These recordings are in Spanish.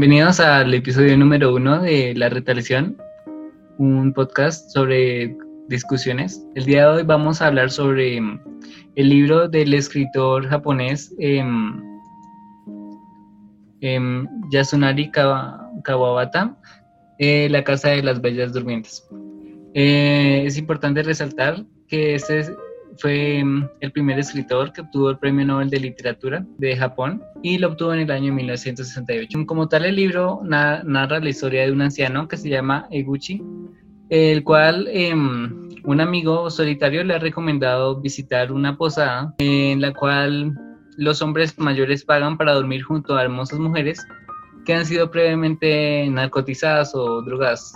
Bienvenidos al episodio número uno de La Retaliación, un podcast sobre discusiones. El día de hoy vamos a hablar sobre el libro del escritor japonés em, em, Yasunari Kawabata, eh, La Casa de las Bellas Durmientes. Eh, es importante resaltar que este fue mm, el primer escritor que obtuvo el Premio Nobel de Literatura de Japón y lo obtuvo en el año 1968. Como tal, el libro narra la historia de un anciano que se llama Eguchi, el cual em, un amigo solitario le ha recomendado visitar una posada en la cual los hombres mayores pagan para dormir junto a hermosas mujeres que han sido previamente narcotizadas o drogadas,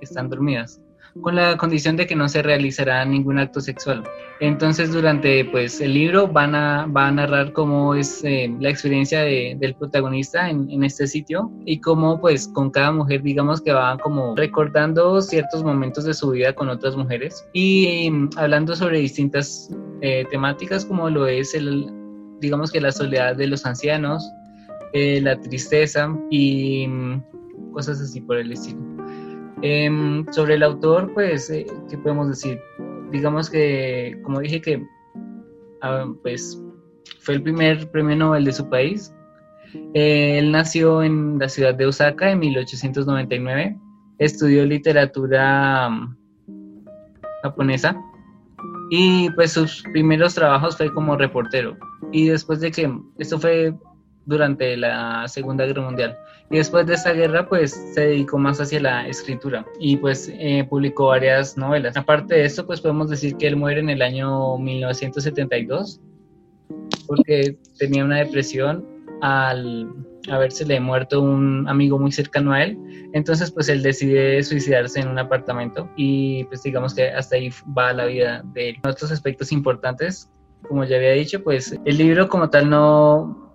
están dormidas con la condición de que no se realizará ningún acto sexual. Entonces durante pues el libro van a, va a narrar cómo es eh, la experiencia del protagonista en, este sitio y cómo pues con cada mujer digamos que va como recordando ciertos momentos de su vida con otras mujeres y em, hablando sobre distintas eh, temáticas como lo es el digamos que la soledad de los ancianos, eh, la tristeza y em, cosas así por el estilo. Em, sobre el autor, pues, eh, ¿qué podemos decir? Digamos que, como dije que, ah, pues, fue el primer premio Nobel de su país. Eh, él nació en la ciudad de Osaka en 1899. Estudió literatura mm, japonesa y pues sus primeros trabajos fue como reportero. Y después de que, esto fue durante la Segunda Guerra Mundial. Y después de esta guerra, pues se dedicó más hacia la escritura y pues eh, publicó varias novelas. Aparte de esto, pues podemos decir que él muere en el año 1972 porque tenía una depresión al habérsele muerto un amigo muy cercano a él. Entonces, pues él decide suicidarse en un apartamento y pues digamos que hasta ahí va la vida de él. Otros aspectos importantes, como ya había dicho, pues el libro como tal no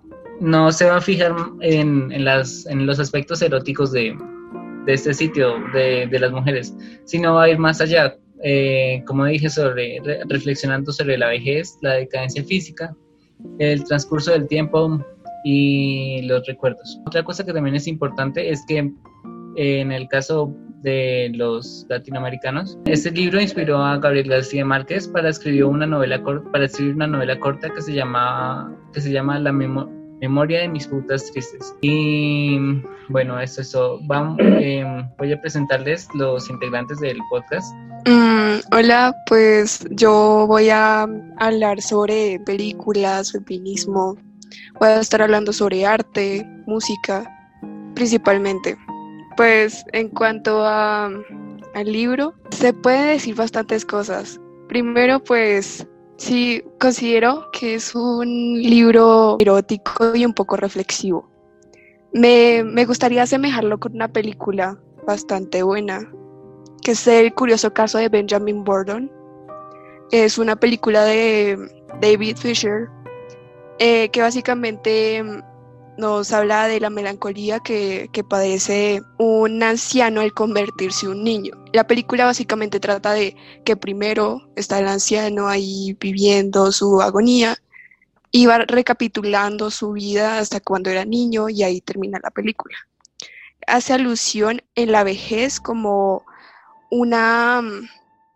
no se va a fijar en, los aspectos eróticos de, este sitio, de, las mujeres, sino va a ir más allá, eh, como dije, sobre, reflexionando sobre la vejez, la decadencia física, el transcurso del tiempo y los recuerdos. Otra cosa que también es importante es que en el caso de los latinoamericanos. Este libro inspiró a Gabriel García Márquez para escribir una novela para escribir una novela corta que se llama que se llama La memoria Memoria de mis putas tristes. Y bueno, eso, eso. Vamos, em, voy a presentarles los integrantes del podcast. Mm, hola, pues yo voy a hablar sobre películas, feminismo. Voy a estar hablando sobre arte, música, principalmente. Pues en cuanto a, al libro, se puede decir bastantes cosas. Primero, pues Sí, considero que es un libro erótico y un poco reflexivo. Me, gustaría asemejarlo con una película bastante buena, que es El curioso caso de Benjamin Borden. Es una película de David Fisher, eh, que básicamente nos habla de la melancolía que, padece un anciano al convertirse en un niño. La película básicamente trata de que primero está el anciano ahí viviendo su agonía y va recapitulando su vida hasta cuando era niño y ahí termina la película. Hace alusión en la vejez como una mm,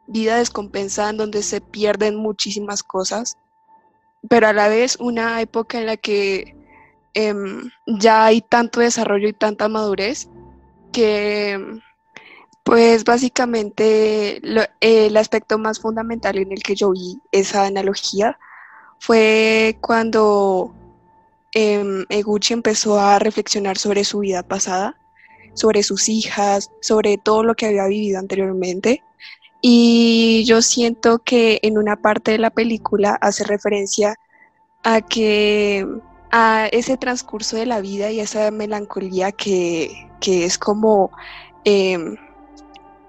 vida descompensada en donde se pierden muchísimas cosas, pero a la vez una época en la que Em, ya hay tanto desarrollo y tanta madurez que pues básicamente el aspecto más fundamental en el que yo vi esa analogía fue cuando eh, Eguchi empezó a reflexionar sobre su vida pasada, sobre sus hijas, sobre todo lo que había vivido anteriormente. Y yo siento que en una parte de la película hace referencia a que a ese transcurso de la vida y esa melancolía que, es como em,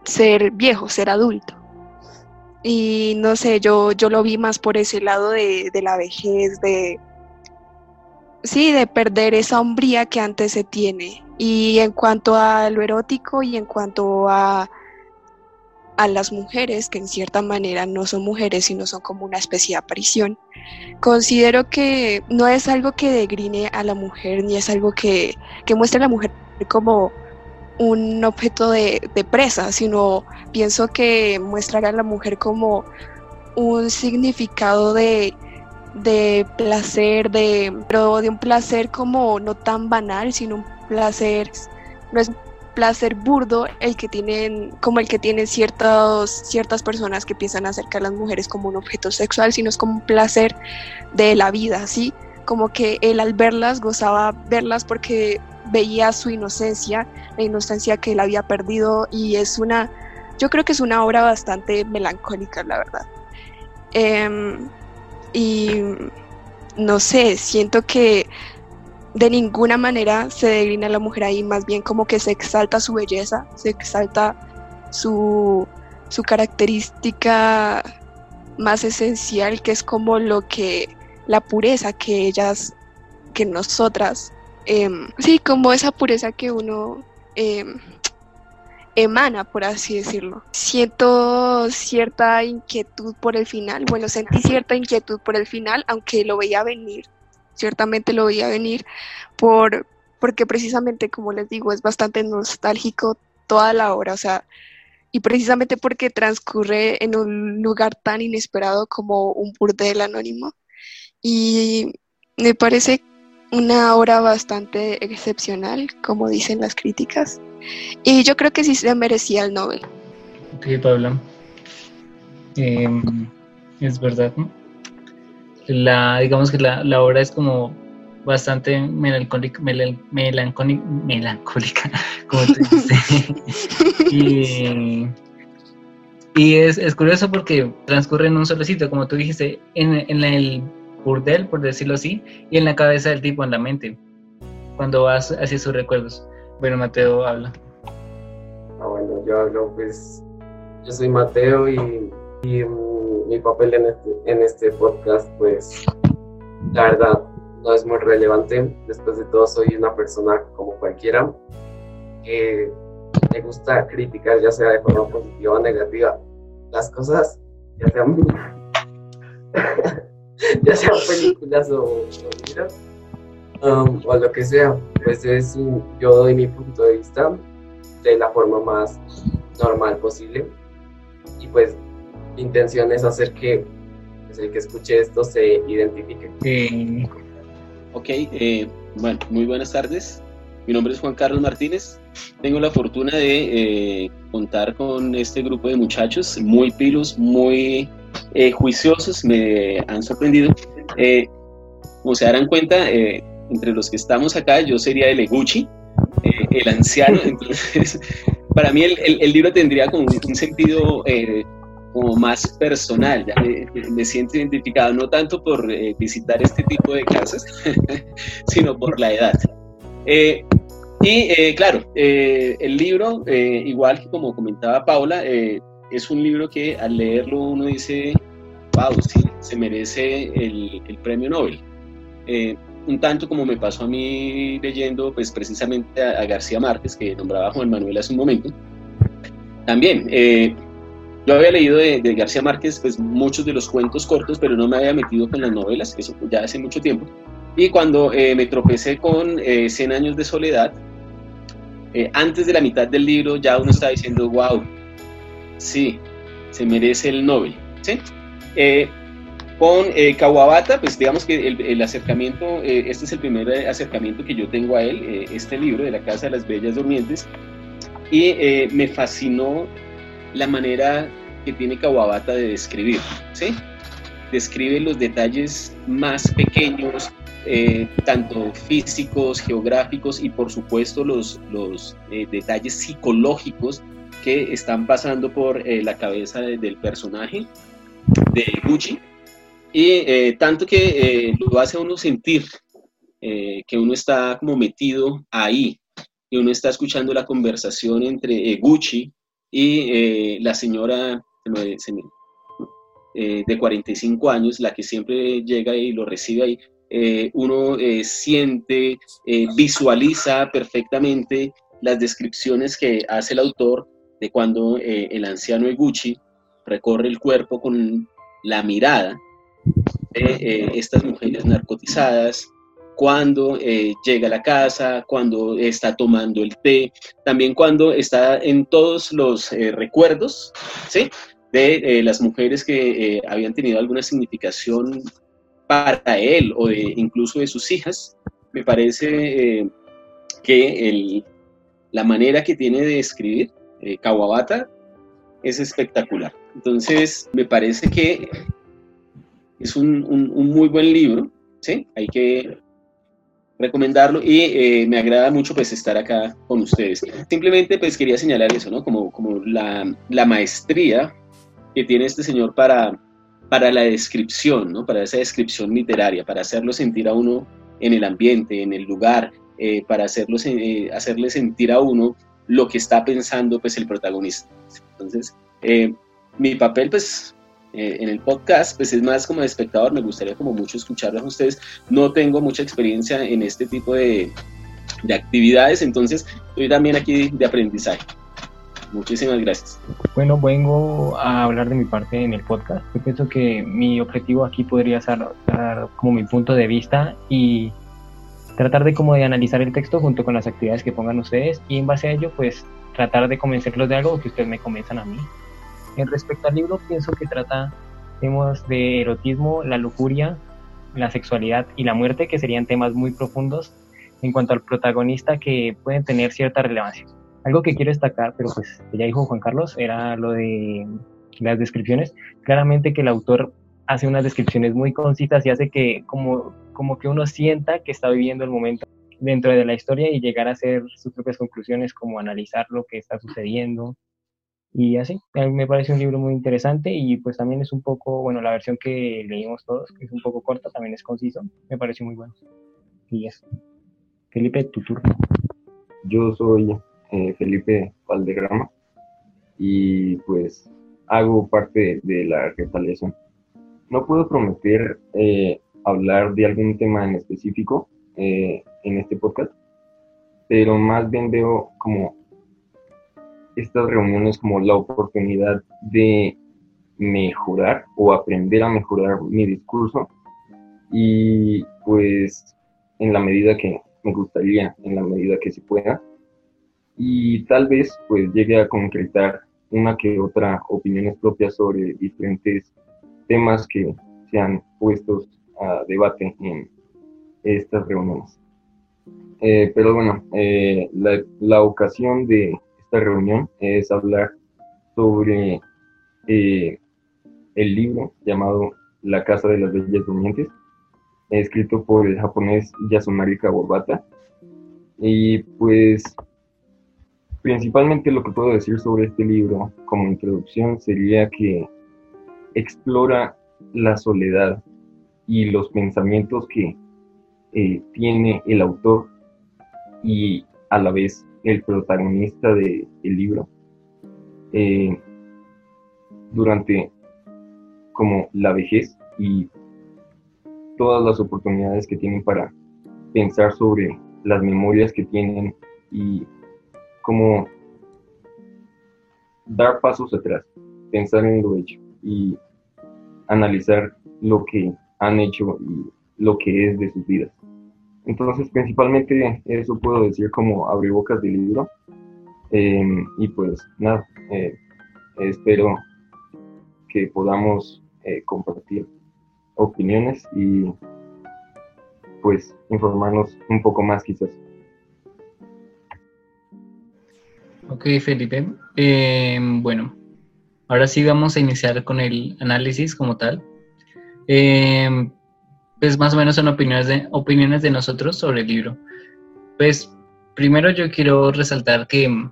ser viejo, ser adulto. Y no sé, yo, yo lo vi más por ese lado de, la vejez, de, sí, de perder esa hombría que antes se tiene. Y en cuanto a lo erótico y en cuanto a, a las mujeres, que en cierta manera no son mujeres, sino son como una especie de aparición, considero que no es algo que degrine a la mujer, ni es algo que, que muestre a la mujer como un objeto de, presa, sino pienso que muestra a la mujer como un significado de, de placer, de, pero de un placer como no tan banal, sino un placer, placer burdo el que tienen, como el que tienen ciertos, ciertas personas que piensan acercar a las mujeres como un objeto sexual, sino es como un placer de la vida, ¿sí? Como que él al verlas gozaba verlas porque veía su inocencia, la inocencia que él había perdido y es una, yo creo que es una obra bastante melancólica, la verdad. Em, y no sé, siento que de ninguna manera se degrina la mujer ahí, más bien como que se exalta su belleza, se exalta su, su característica más esencial, que es como lo que la pureza que ellas, que nosotras, em, sí, como esa pureza que uno em, emana, por así decirlo. Siento cierta inquietud por el final, bueno, sentí cierta inquietud por el final, aunque lo veía venir ciertamente lo veía venir por, porque precisamente, como les digo, es bastante nostálgico toda la obra, o sea, y precisamente porque transcurre en un lugar tan inesperado como un burdel anónimo. Y me parece una obra bastante excepcional, como dicen las críticas. Y yo creo que sí se merecía el Nobel. Ok, Pablo. Em, es verdad, ¿no? La, digamos que la, la obra es como bastante melancólica, melancólica, como tú dices. y, y es, es, curioso porque transcurre en un solo sitio, como tú dijiste, en, en el burdel, por decirlo así, y en la cabeza del tipo, en la mente, cuando vas hacia sus recuerdos. Bueno, Mateo habla. Ah, bueno, yo hablo, pues, yo soy Mateo y, y mi papel en este, en este podcast, pues la verdad no es muy relevante. Después de todo, soy una persona como cualquiera que me gusta criticar, ya sea de forma positiva o negativa, las cosas, ya sean, ya sean películas o, o um, o lo que sea. Pues es, yo doy mi punto de vista de la forma más normal posible. Y pues mi intención es hacer que pues, el que escuche esto se identifique. Ok, eh, bueno, muy buenas tardes. Mi nombre es Juan Carlos Martínez. Tengo la fortuna de eh, contar con este grupo de muchachos muy pilos, muy eh, juiciosos. Me han sorprendido. como se darán cuenta, entre los que estamos acá, yo sería el Eguchi, el anciano. Entonces, para mí el, el, libro tendría como un sentido como más personal, me, siento identificado no tanto por eh, visitar este tipo de casas, sino por la edad. Eh, y eh, claro, el libro, igual que como comentaba Paula, es un libro que al leerlo uno dice, wow, sí, se merece el, el premio Nobel. un tanto como me pasó a mí leyendo pues precisamente a, a García Márquez, que nombraba Juan Manuel hace un momento. También, yo había leído de, García Márquez pues, muchos de los cuentos cortos, pero no me había metido con las novelas, eso ya hace mucho tiempo. Y cuando eh, me tropecé con eh, 100 años de soledad, eh, antes de la mitad del libro ya uno está diciendo, wow, sí, se merece el Nobel. ¿sí? Eh, con Kawabata, pues digamos que el, el acercamiento, este es el primer acercamiento que yo tengo a él, este libro de la Casa de las Bellas Durmientes, y me fascinó la manera que tiene Kawabata de describir, ¿sí? Describe los detalles más pequeños, eh, tanto físicos, geográficos y por supuesto los, los eh, detalles psicológicos que están pasando por eh, la cabeza del personaje de Gucci. Y tanto que lo hace uno sentir que uno está como metido ahí, y uno está escuchando la conversación entre Gucci y eh, la señora eh, de 45 años, la que siempre llega y lo recibe ahí, eh, uno siente, visualiza perfectamente las descripciones que hace el autor de cuando el anciano Eguchi recorre el cuerpo con la mirada, de estas mujeres narcotizadas, cuando llega a la casa, cuando está tomando el té, también cuando está en todos los recuerdos, ¿sí? de las mujeres que habían tenido alguna significación para él o de incluso de sus hijas, me parece que la manera que tiene de escribir Kawabata es espectacular. Entonces, me parece que es un, muy buen libro, ¿sí? Hay que recomendarlo y eh, me agrada mucho pues estar acá con ustedes. Simplemente pues quería señalar eso, ¿no? Como, como la, maestría que tiene este señor para, para la descripción, ¿no? Para esa descripción literaria, para hacerlo sentir a uno en el ambiente, en el lugar, eh, para hacerlo, eh, hacerle sentir a uno lo que está pensando pues el protagonista. Entonces, eh, mi papel pues eh, en el podcast pues es más como de espectador, me gustaría como mucho escucharlos a ustedes. No tengo mucha experiencia en este tipo de, de actividades, entonces estoy también aquí de aprendizaje. Muchísimas gracias. Bueno, vengo a hablar de mi parte en el podcast. Yo pienso que mi objetivo aquí podría ser dar como mi punto de vista y tratar de como de analizar el texto junto con las actividades que pongan ustedes y en base a ello pues tratar de convencerlos de algo que ustedes me convenzan a mí. En respecto al libro pienso que trata temas de erotismo, la lujuria, la sexualidad y la muerte que serían temas muy profundos en cuanto al protagonista que pueden tener cierta relevancia. Algo que quiero destacar, pero pues ya dijo Juan Carlos, era lo de las descripciones. Claramente que el autor hace unas descripciones muy concisas y hace que como como que uno sienta que está viviendo el momento dentro de la historia y llegar a hacer sus propias conclusiones, como analizar lo que está sucediendo. Y así, me parece un libro muy interesante y pues también es un poco, bueno, la versión que leímos todos, que es un poco corta, también es conciso, me pareció muy bueno. Y eso. Felipe, tu turno. Yo soy eh, Felipe Valdegrama y pues hago parte de la retaliación. No puedo prometer eh, hablar de algún tema en específico eh, en este podcast, pero más bien veo como estas reuniones como la oportunidad de mejorar o aprender a mejorar mi discurso y pues en la medida que me gustaría, en la medida que se pueda y tal vez pues llegue a concretar una que otra opiniones propias sobre diferentes temas que sean puestos a debate en estas reuniones. Eh, pero bueno, eh, la, ocasión de esta reunión es hablar sobre eh, el libro llamado La Casa de las Bellas Durmientes, escrito por el japonés Yasunari Kawabata. Y pues principalmente lo que puedo decir sobre este libro como introducción sería que explora la soledad y los pensamientos que eh, tiene el autor y a la vez el protagonista del libro eh, durante como la vejez y todas las oportunidades que tienen para pensar sobre las memorias que tienen y como dar pasos atrás, pensar en lo hecho y analizar lo que han hecho y lo que es de sus vidas. Entonces, principalmente eso puedo decir como abrebocas del libro. Em, y pues nada, eh, espero que podamos eh, compartir opiniones y pues informarnos un poco más quizás. Ok, Felipe. Em, bueno, ahora sí vamos a iniciar con el análisis como tal. Pues más o menos son opiniones de, opiniones de nosotros sobre el libro. Pues primero yo quiero resaltar que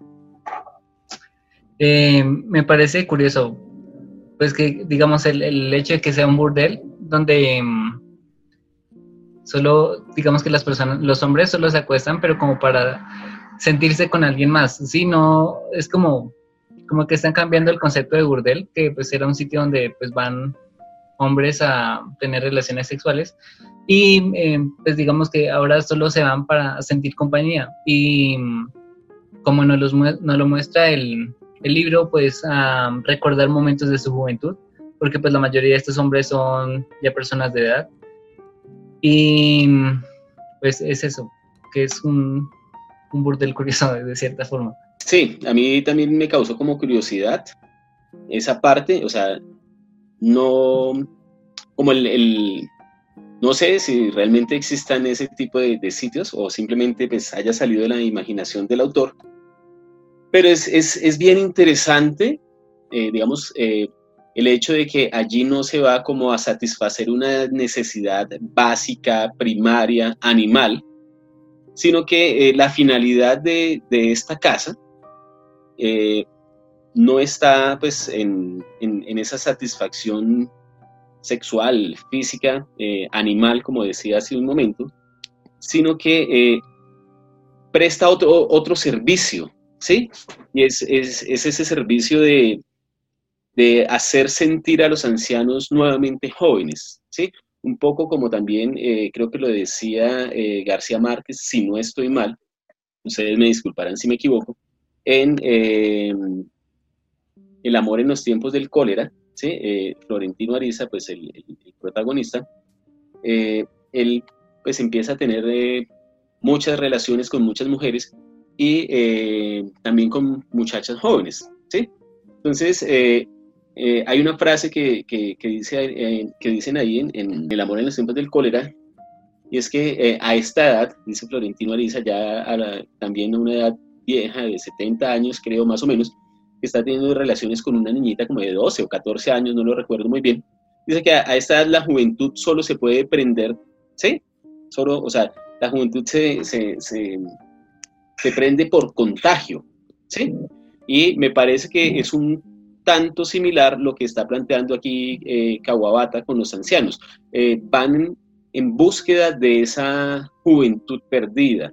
eh, me parece curioso, pues que digamos el, el, hecho de que sea un burdel donde mm, solo digamos que las personas, los hombres solo se acuestan, pero como para sentirse con alguien más, ¿sí? No, es como, como que están cambiando el concepto de burdel, que pues era un sitio donde pues van hombres a tener relaciones sexuales y eh, pues digamos que ahora solo se van para sentir compañía y como nos, lo muestra el, libro pues a recordar momentos de su juventud porque pues la mayoría de estos hombres son ya personas de edad. Y pues es eso, que es un, un burdel curioso de cierta forma. Sí, a mí también me causó como curiosidad esa parte, o sea, no, como el, no sé si realmente existan ese tipo de, sitios o simplemente pues haya salido de la imaginación del autor, pero es, bien interesante, eh, digamos, eh, el hecho de que allí no se va como a satisfacer una necesidad básica, primaria, animal, sino que eh, la finalidad de, esta casa no está pues en, esa satisfacción sexual, física, animal, como decía hace un momento, sino que presta otro, otro servicio, ¿sí? Y es, ese servicio de, hacer sentir a los ancianos nuevamente jóvenes, ¿sí? Un poco como también eh, creo que lo decía eh, García Márquez, si no estoy mal, ustedes me disculparán si me equivoco, en El amor en los tiempos del cólera, ¿sí? Eh, Florentino Ariza, pues el, protagonista, él pues empieza a tener muchas relaciones con muchas mujeres y eh, también con muchachas jóvenes, ¿sí? Entonces, eh, eh, hay una frase que, que, dice, que dicen ahí en, El amor en los tiempos del cólera, y es que a esta edad, dice Florentino Ariza, ya también a una edad vieja, de 70 años creo más o menos, está teniendo relaciones con una niñita como de 12 o 14 años, no lo recuerdo muy bien, dice que a, esta edad la juventud solo se puede prender, ¿sí? Solo, o sea, la juventud se, se se prende por contagio, ¿sí? Y me parece que es un tanto similar lo que está planteando aquí eh, Kawabata con los ancianos. Eh, van en búsqueda de esa juventud perdida,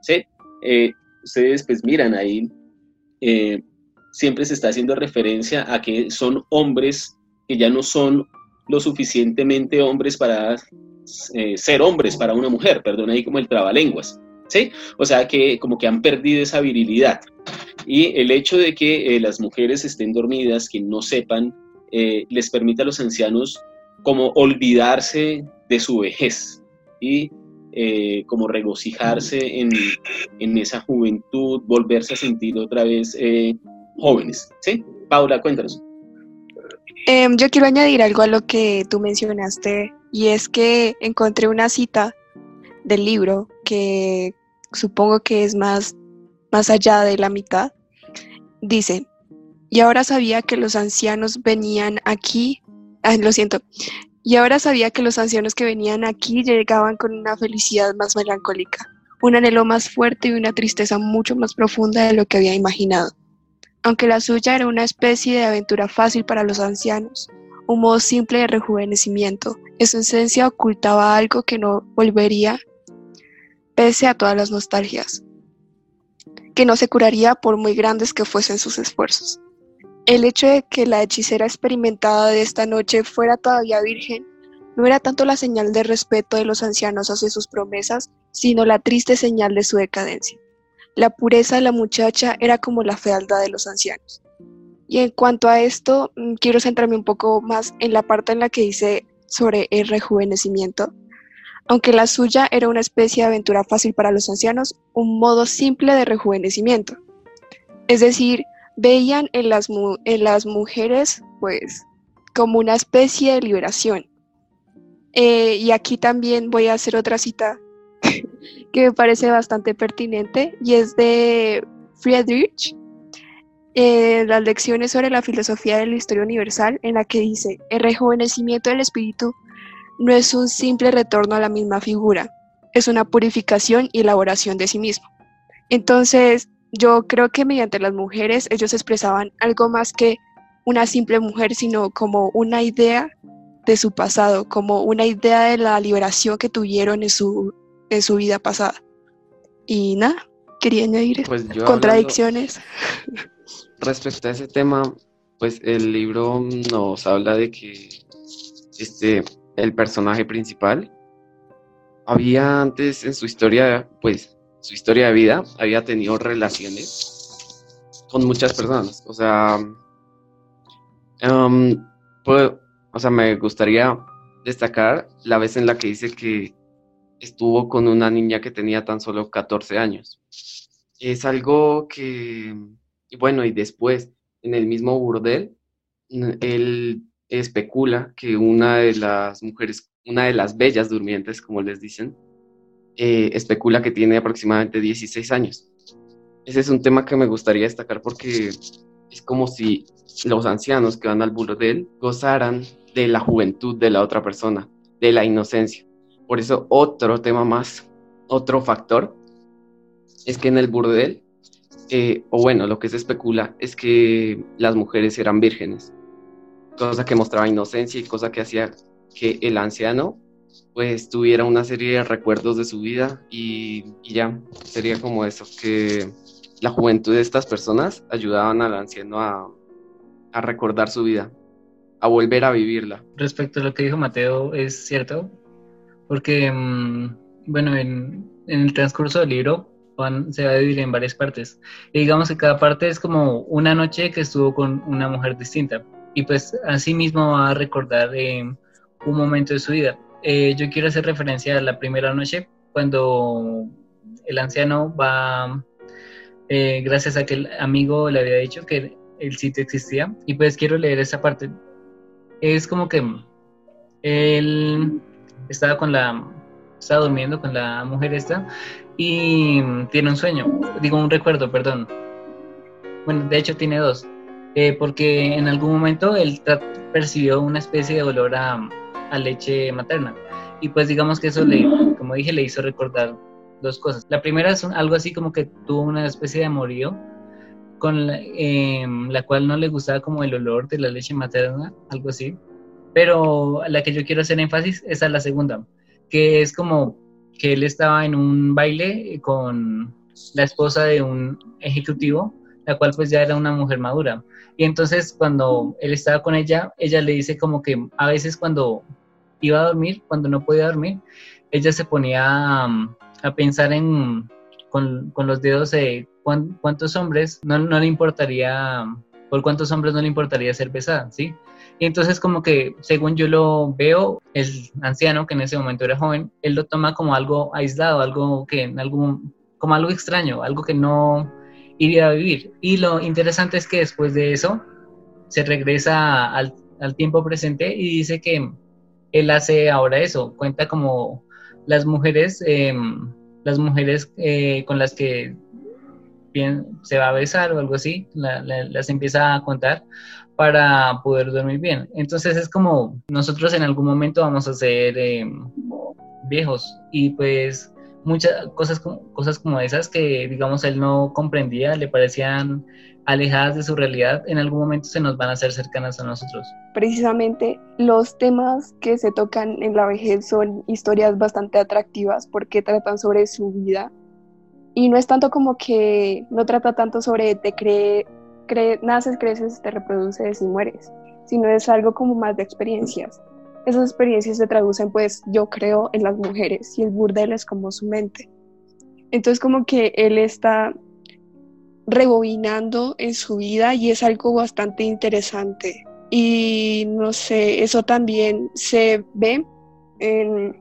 ¿sí? Eh, ustedes pues miran ahí, siempre se está haciendo referencia a que son hombres que ya no son lo suficientemente hombres para ser hombres para una mujer, perdón ahí como el trabalenguas, ¿sí? O sea que como que han perdido esa virilidad. Y el hecho de que eh, las mujeres estén dormidas, que no sepan, eh, les permite a los ancianos como olvidarse de su vejez y eh, como regocijarse en, en, esa juventud, volverse a sentir otra vez jóvenes. ¿Sí? Paula, cuéntanos. Em, yo quiero añadir algo a lo que tú mencionaste y es que encontré una cita del libro que supongo que es más, más allá de la mitad, dice, y ahora sabía que los ancianos venían aquí, lo siento, y ahora sabía que los ancianos que venían aquí llegaban con una felicidad más melancólica, un anhelo más fuerte y una tristeza mucho más profunda de lo que había imaginado. Aunque la suya era una especie de aventura fácil para los ancianos, un modo simple de rejuvenecimiento, en su esencia ocultaba algo que no volvería pese a todas las nostalgias, que no se curaría por muy grandes que fuesen sus esfuerzos. El hecho de que la hechicera experimentada de esta noche fuera todavía virgen no era tanto la señal de respeto de los ancianos hacia sus promesas, sino la triste señal de su decadencia. La pureza de la muchacha era como la fealdad de los ancianos. Y en cuanto a esto, mm, quiero centrarme un poco más en la parte en la que dice sobre el rejuvenecimiento, aunque la suya era una especie de aventura fácil para los ancianos, un modo simple de rejuvenecimiento. Es decir, veían en las, mujeres pues como una especie de liberación. Eh, y aquí también voy a hacer otra cita que me parece bastante pertinente y es de Friedrich, eh, las lecciones sobre la filosofía de la historia universal, en la que dice, el rejuvenecimiento del espíritu no es un simple retorno a la misma figura, es una purificación y elaboración de sí mismo. Entonces, yo creo que mediante las mujeres ellos expresaban algo más que una simple mujer, sino como una idea de su pasado, como una idea de la liberación que tuvieron en su, en su vida pasada. Y nada, quería añadir pues contradicciones. respecto a ese tema, pues el libro nos habla de que este, el personaje principal, había antes en su historia, pues, su historia de vida, había tenido relaciones con muchas personas. O sea, um, o sea, me gustaría destacar la vez en la que dice que estuvo con una niña que tenía tan solo 14 años. Es algo que, bueno, y después, en el mismo burdel, él especula que una de las mujeres, una de las bellas durmientes, como les dicen, eh, especula que tiene aproximadamente 16 años. Ese es un tema que me gustaría destacar porque es como si los ancianos que van al burdel gozaran de la juventud de la otra persona, de la inocencia. Por eso otro tema más, otro factor, es que en el burdel, eh, o bueno, lo que se especula es que las mujeres eran vírgenes, cosa que mostraba inocencia y cosa que hacía que el anciano pues tuviera una serie de recuerdos de su vida y, ya, sería como eso, que la juventud de estas personas ayudaban al anciano a, a recordar su vida, a volver a vivirla. Respecto a lo que dijo Mateo, es cierto, porque, mm, bueno, en, el transcurso del libro se va a dividir en varias partes. Y digamos que cada parte es como una noche que estuvo con una mujer distinta. Y pues así mismo va a recordar eh, un momento de su vida. Eh, yo quiero hacer referencia a la primera noche, cuando el anciano va, eh, gracias a que el amigo le había dicho que el sitio existía, y pues quiero leer esa parte. Es como que él estaba con la, estaba durmiendo con la mujer esta, y tiene un sueño, digo un recuerdo, perdón. Bueno, de hecho tiene dos, eh, porque en algún momento él percibió una especie de olor a, a leche materna. Y pues digamos que eso le, como dije, le hizo recordar dos cosas. La primera es algo así como que tuvo una especie de amorío con em, la, cual no le gustaba como el olor de la leche materna, algo así. Pero la que yo quiero hacer énfasis es a la segunda, que es como que él estaba en un baile con la esposa de un ejecutivo, la cual pues ya era una mujer madura. Y entonces cuando él estaba con ella, ella le dice como que a veces cuando iba a dormir, cuando no podía dormir, ella se ponía a, pensar en, con, los dedos de cuántos hombres no, le importaría, por cuántos hombres no le importaría ser besada, ¿sí? Y entonces como que, según yo lo veo, el anciano, que en ese momento era joven, él lo toma como algo aislado, algo que, en algún, como algo extraño, algo que no iría a vivir. Y lo interesante es que después de eso, se regresa al, al tiempo presente y dice que él hace ahora eso, cuenta como las mujeres, em, las mujeres eh, con las que bien, se va a besar o algo así, las empieza a contar para poder dormir bien. Entonces es como nosotros en algún momento vamos a ser em, viejos y pues muchas cosas, cosas como esas que digamos él no comprendía, le parecían alejadas de su realidad, en algún momento se nos van a hacer cercanas a nosotros. Precisamente los temas que se tocan en la vejez son historias bastante atractivas porque tratan sobre su vida y no es tanto como que no trata tanto sobre te cree, naces, creces, te reproduces y mueres, sino es algo como más de experiencias. Esas experiencias se traducen pues yo creo en las mujeres y el burdel es como su mente. Entonces como que él está rebobinando en su vida y es algo bastante interesante. Y no sé, eso también se ve en,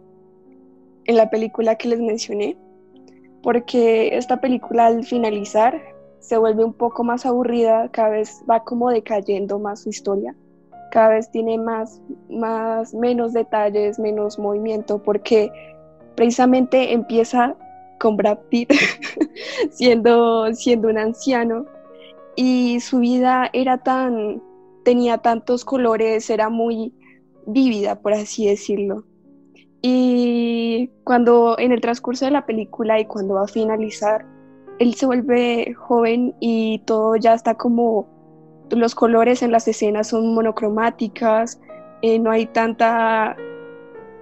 en la película que les mencioné, porque esta película al finalizar se vuelve un poco más aburrida, cada vez va como decayendo más su historia, cada vez tiene más, más, menos detalles, menos movimiento, porque precisamente empieza con Brad Pitt siendo, siendo un anciano y su vida era tan, tenía tantos colores, era muy vívida, por así decirlo. Y cuando en el transcurso de la película y cuando va a finalizar, él se vuelve joven y todo ya está como, los colores en las escenas son monocromáticas, eh, no hay tanta,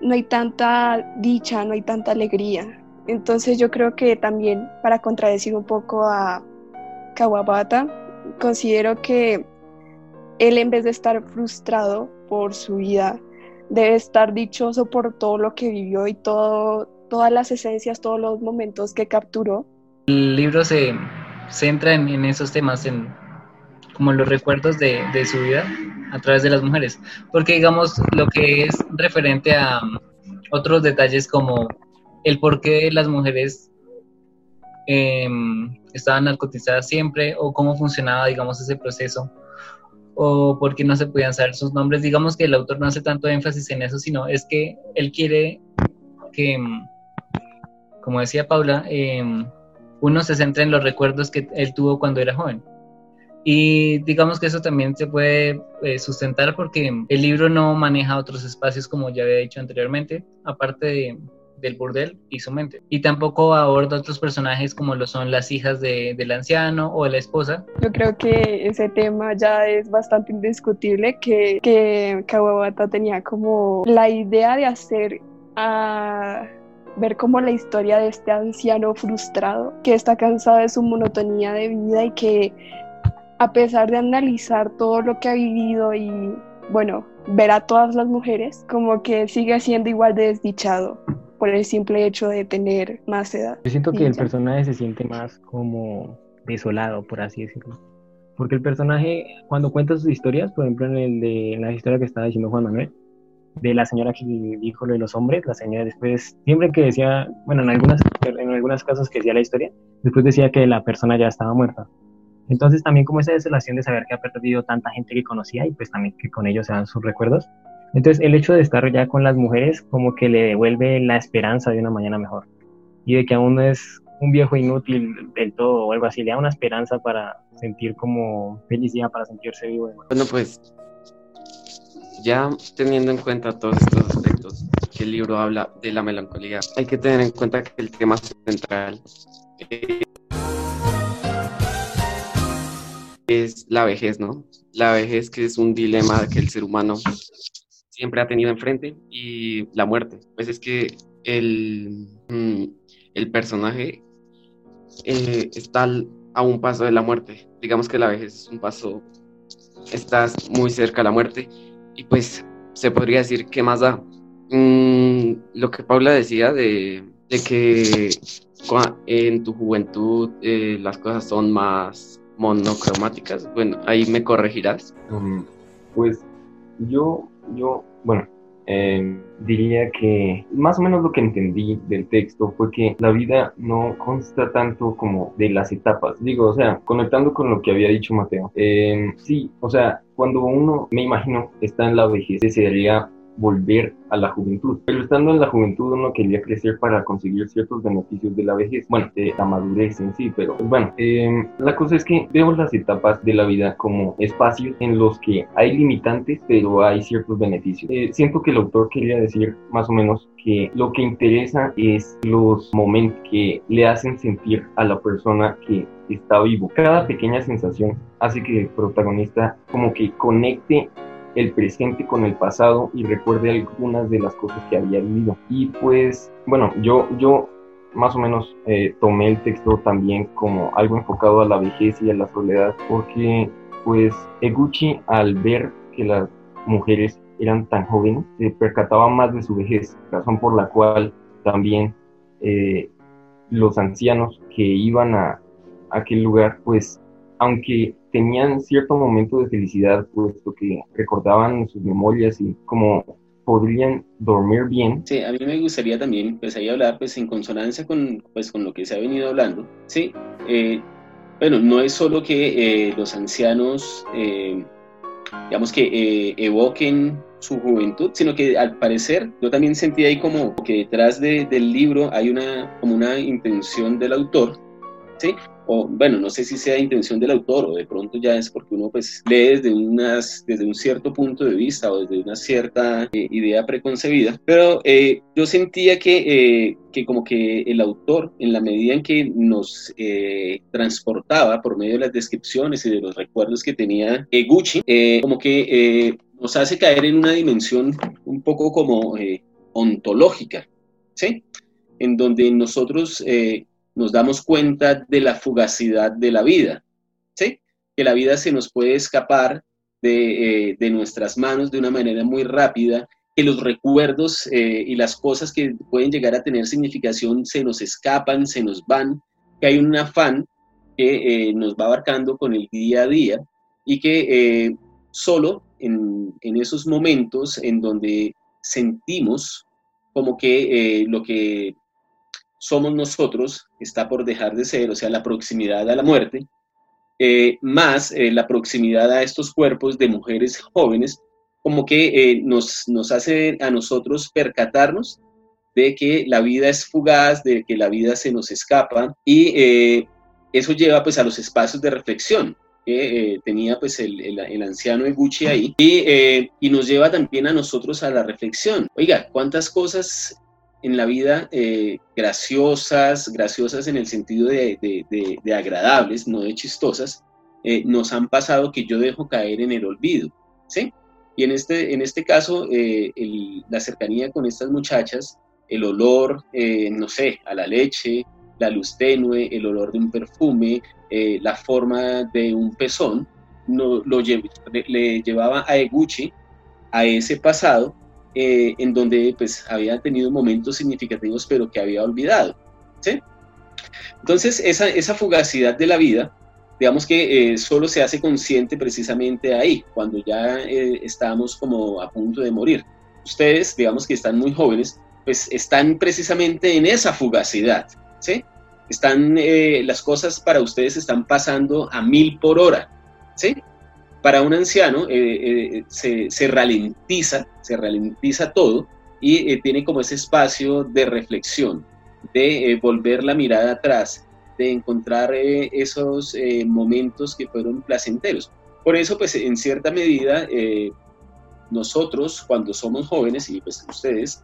no hay tanta dicha, no hay tanta alegría. Entonces yo creo que también para contradecir un poco a Kawabata, considero que él en vez de estar frustrado por su vida, debe estar dichoso por todo lo que vivió y todo, todas las esencias, todos los momentos que capturó. El libro se centra en, esos temas, en como los recuerdos de, su vida a través de las mujeres, porque digamos lo que es referente a um, otros detalles como el por qué las mujeres em, estaban narcotizadas siempre o cómo funcionaba, digamos, ese proceso o por qué no se podían saber sus nombres. Digamos que el autor no hace tanto énfasis en eso, sino es que él quiere que, em, como decía Paula, em, uno se centre en los recuerdos que él tuvo cuando era joven. Y digamos que eso también se puede eh, sustentar porque el libro no maneja otros espacios como ya había dicho anteriormente, aparte de, del burdel y su mente. Y tampoco aborda otros personajes como lo son las hijas de, del anciano o de la esposa. Yo creo que ese tema ya es bastante indiscutible, que, que Kawabata tenía como la idea de hacer a ver como la historia de este anciano frustrado que está cansado de su monotonía de vida y que a pesar de analizar todo lo que ha vivido y, bueno, ver a todas las mujeres, como que sigue siendo igual de desdichado por el simple hecho de tener más edad. Yo siento que el personaje se siente más como desolado, por así decirlo. Porque el personaje, cuando cuenta sus historias, por ejemplo, en, el de, la historia que estaba diciendo Juan Manuel, de la señora que dijo lo de los hombres, la señora después, siempre que decía, bueno, en algunas, en algunos casos que decía la historia, después decía que la persona ya estaba muerta. Entonces también como esa desolación de saber que ha perdido tanta gente que conocía y pues también que con ellos se dan sus recuerdos. Entonces el hecho de estar ya con las mujeres como que le devuelve la esperanza de una mañana mejor y de que aún no es un viejo inútil del todo o algo así, le da una esperanza para sentir como felicidad, para sentirse vivo. Bueno, pues ya teniendo en cuenta todos estos aspectos que el libro habla de la melancolía, hay que tener en cuenta que el tema central es la vejez, ¿no? La vejez que es un dilema que el ser humano siempre ha tenido enfrente y la muerte. Pues es que el, mm, el personaje eh, está a un paso de la muerte. Digamos que la vejez es un paso, estás muy cerca de la muerte y pues se podría decir que más da. Mm, lo que Paula decía de, de que en tu juventud eh, las cosas son más monocromáticas. Bueno, ahí me corregirás. Um, pues yo, yo, bueno, em, diría que más o menos lo que entendí del texto fue que la vida no consta tanto como de las etapas. Digo, o sea, conectando con lo que había dicho Mateo. Em, sí, o sea, cuando uno, me imagino, está en la vejez, desearía volver a la juventud. Pero estando en la juventud uno quería crecer para conseguir ciertos beneficios de la vejez, bueno, de la madurez en sí, pero pues, bueno, em, la cosa es que veo las etapas de la vida como espacios en los que hay limitantes, pero hay ciertos beneficios. Eh, siento que el autor quería decir más o menos que lo que interesa es los momentos que le hacen sentir a la persona que está vivo. Cada pequeña sensación hace que el protagonista como que conecte el presente con el pasado y recuerde algunas de las cosas que había vivido. Y pues, bueno, yo, yo más o menos eh, tomé el texto también como algo enfocado a la vejez y a la soledad, porque pues Eguchi al ver que las mujeres eran tan jóvenes, se percataba más de su vejez, razón por la cual también eh, los ancianos que iban a aquel lugar, pues aunque tenían cierto momento de felicidad, puesto que recordaban sus memorias y como podrían dormir bien. Sí, a mí me gustaría también pues ahí hablar pues en consonancia con, pues, con lo que se ha venido hablando. Sí, eh, bueno, no es solo que eh, los ancianos, eh, digamos que evoquen su juventud, sino que al parecer yo también sentí ahí como que detrás de, del libro hay una, como una intención del autor, ¿sí? O bueno, no sé si sea intención del autor o de pronto ya es porque uno pues lee desde, unas, desde un cierto punto de vista o desde una cierta eh, idea preconcebida, pero eh, yo sentía que, eh, que como que el autor, en la medida en que nos transportaba por medio de las descripciones y de los recuerdos que tenía Gucci, como que nos hace caer en una dimensión un poco como ontológica, ¿sí? En donde nosotros nos damos cuenta de la fugacidad de la vida, ¿sí? Que la vida se nos puede escapar de, eh, nuestras manos de una manera muy rápida, que los recuerdos eh, y las cosas que pueden llegar a tener significación se nos escapan, se nos van, que hay un afán que eh, nos va abarcando con el día a día y que solo en, esos momentos en donde sentimos como que eh, lo que somos nosotros está por dejar de ser, o sea, la proximidad a la muerte, eh, más eh, la proximidad a estos cuerpos de mujeres jóvenes, como que nos, nos hace a nosotros percatarnos de que la vida es fugaz, de que la vida se nos escapa y eso lleva pues a los espacios de reflexión que eh, tenía pues el, el, anciano Eguchi ahí y, eh, y, nos lleva también a nosotros a la reflexión. Oiga, ¿cuántas cosas en la vida eh, graciosas, graciosas en el sentido de, agradables, no de chistosas, nos han pasado que yo dejo caer en el olvido? ¿Sí? Y en este, en este caso, la cercanía con estas muchachas, el olor, no sé, a la leche, la luz tenue, el olor de un perfume, eh, la forma de un pezón, no, lo le llevaba a Eguchi a ese pasado eh, en donde pues había tenido momentos significativos pero que había olvidado. ¿sí? Entonces esa, esa fugacidad de la vida, digamos que eh, solo se hace consciente precisamente ahí, cuando ya estamos como a punto de morir. Ustedes, digamos que están muy jóvenes, pues están precisamente en esa fugacidad. ¿sí? Están, eh, las cosas para ustedes están pasando a mil por hora, ¿sí? Para un anciano eh, eh, se, se, ralentiza, se ralentiza todo y tiene como ese espacio de reflexión, de volver la mirada atrás, de encontrar esos momentos que fueron placenteros. Por eso, pues, en cierta medida, nosotros, cuando somos jóvenes, y pues ustedes,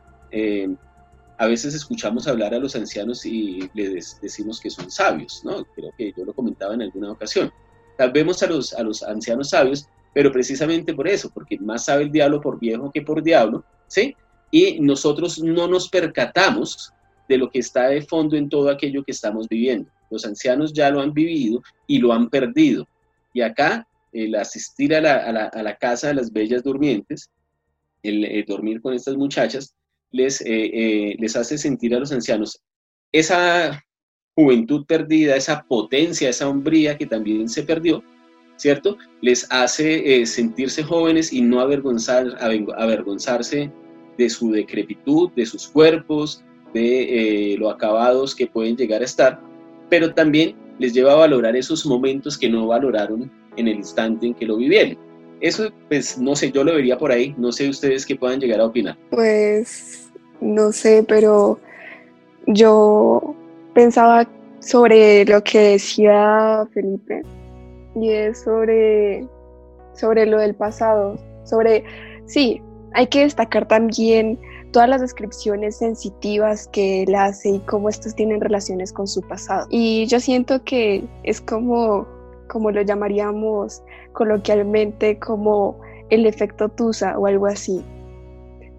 a veces escuchamos hablar a los ancianos y les decimos que son sabios, ¿no? Creo que yo lo comentaba en alguna ocasión. Tal vemos a los, a los ancianos sabios, pero precisamente por eso, porque más sabe el diablo por viejo que por diablo, ¿sí? Y nosotros no nos percatamos de lo que está de fondo en todo aquello que estamos viviendo. Los ancianos ya lo han vivido y lo han perdido. Y acá, el asistir a la, a la, casa de las bellas durmientes, el dormir con estas muchachas, les, eh, eh, les hace sentir a los ancianos esa juventud perdida, esa potencia, esa hombría que también se perdió, ¿cierto? Les hace eh, sentirse jóvenes y no avergonzar, avergonzarse de su decrepitud, de sus cuerpos, de lo acabados que pueden llegar a estar, pero también les lleva a valorar esos momentos que no valoraron en el instante en que lo vivieron. Eso, pues, no sé, yo lo vería por ahí, no sé ustedes qué puedan llegar a opinar. Pues no sé, pero yo pensaba sobre lo que decía Felipe y es sobre, sobre lo del pasado, sobre, sí, hay que destacar también todas las descripciones sensitivas que él hace y cómo estos tienen relaciones con su pasado. Y yo siento que es como, como lo llamaríamos coloquialmente, como el efecto Tusa o algo así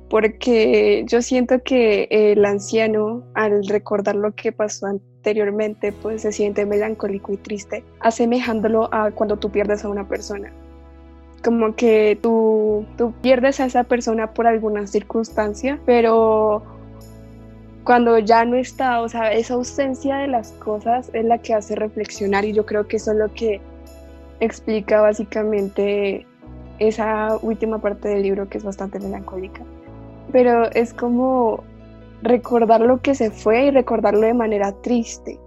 porque yo siento que el anciano, al recordar lo que pasó anteriormente, pues se siente melancólico y triste, asemejándolo a cuando tú pierdes a una persona. Como que tú, tú pierdes a esa persona por alguna circunstancia, pero cuando ya no está, o sea, esa ausencia de las cosas es la que hace reflexionar y yo creo que eso es lo que explica básicamente esa última parte del libro que es bastante melancólica pero es como recordar lo que se fue y recordarlo de manera triste.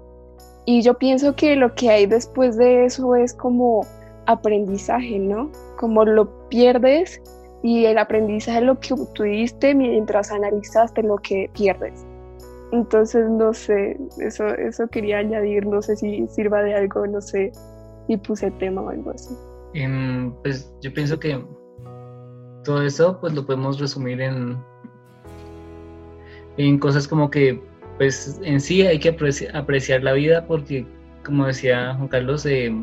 Y yo pienso que lo que hay después de eso es como aprendizaje, ¿no? Como lo pierdes y el aprendizaje es lo que tuviste mientras analizaste lo que pierdes. Entonces, no sé, eso, eso quería añadir, no sé si sirva de algo, no sé si puse tema o algo así. Em, pues yo pienso que todo eso pues lo podemos resumir en, en cosas como que pues en sí hay que apreciar, la vida porque como decía Juan Carlos eh,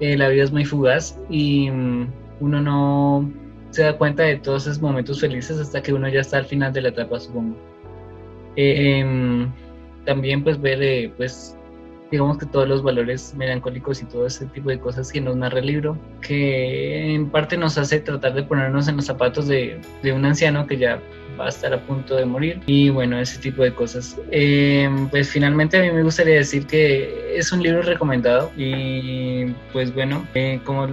eh, la vida es muy fugaz y mm, uno no se da cuenta de todos esos momentos felices hasta que uno ya está al final de la etapa supongo. Eh, em, también pues ver pues digamos que todos los valores melancólicos y todo ese tipo de cosas que nos narra el libro, que en parte nos hace tratar de ponernos en los zapatos de, de un anciano que ya va a estar a punto de morir y bueno, ese tipo de cosas. Em, pues finalmente a mí me gustaría decir que es un libro recomendado y pues bueno, eh, como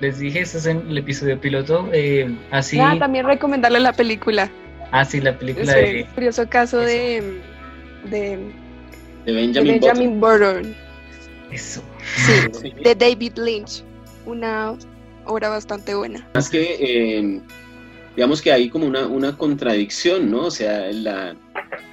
les dije, eso es en el episodio piloto. eh, así, Ah, también recomendarle la película. así la película Es de... curioso caso de, De de Benjamin, Benjamin Button. Eso. Sí, Button. Sí. de David Lynch. Una obra bastante buena. Es que, eh, digamos que hay como una, una contradicción, ¿no? O sea, la,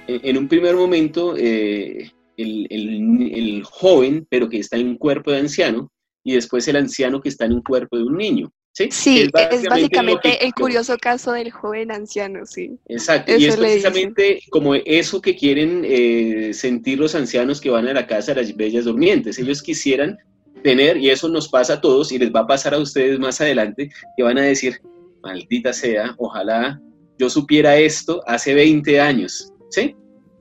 en en un primer momento, eh, el, el- el joven, pero que está en un cuerpo de anciano, y después el anciano que está en un cuerpo de un niño, ¿sí? Es básicamente el curioso caso del joven anciano, sí. Exacto, Eso y es precisamente como eso que quieren eh, sentir los ancianos que van a la casa de las bellas durmientes. Ellos quisieran tener, y eso nos pasa a todos, y les va a pasar a ustedes más adelante, que van a decir, maldita sea, ojalá yo supiera esto hace 20 años, ¿sí?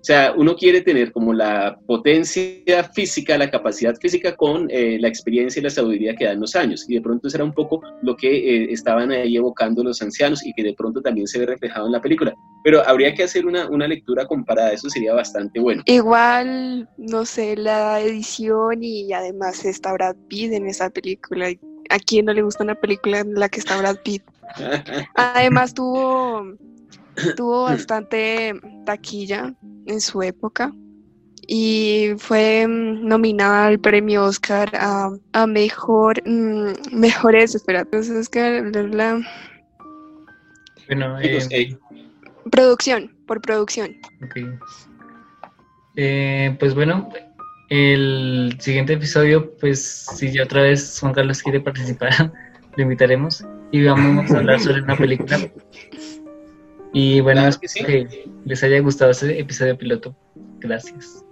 O sea, uno quiere tener como la potencia física, la capacidad física con eh, la experiencia y la sabiduría que dan los años. Y de pronto eso era un poco lo que eh, estaban ahí evocando los ancianos y que de pronto también se ve reflejado en la película. Pero habría que hacer una, una lectura comparada, eso sería bastante bueno. Igual, no sé, la edición y además está Brad Pitt en esa película. ¿A quién no le gusta una película en la que está Brad Pitt? Además tuvo, tuvo bastante taquilla en su época y fue mm, nominada al premio Oscar a, a mejor mm, mejores, espera, entonces es que la- la- Bueno, Chicos, eh, eh, producción, por producción. ok. Eh, pues bueno, el siguiente episodio, pues si ya otra vez Juan Carlos quiere participar, lo invitaremos y vamos a hablar sobre una película. Y bueno, Claro espero que sí. que les haya gustado este episodio piloto. Gracias.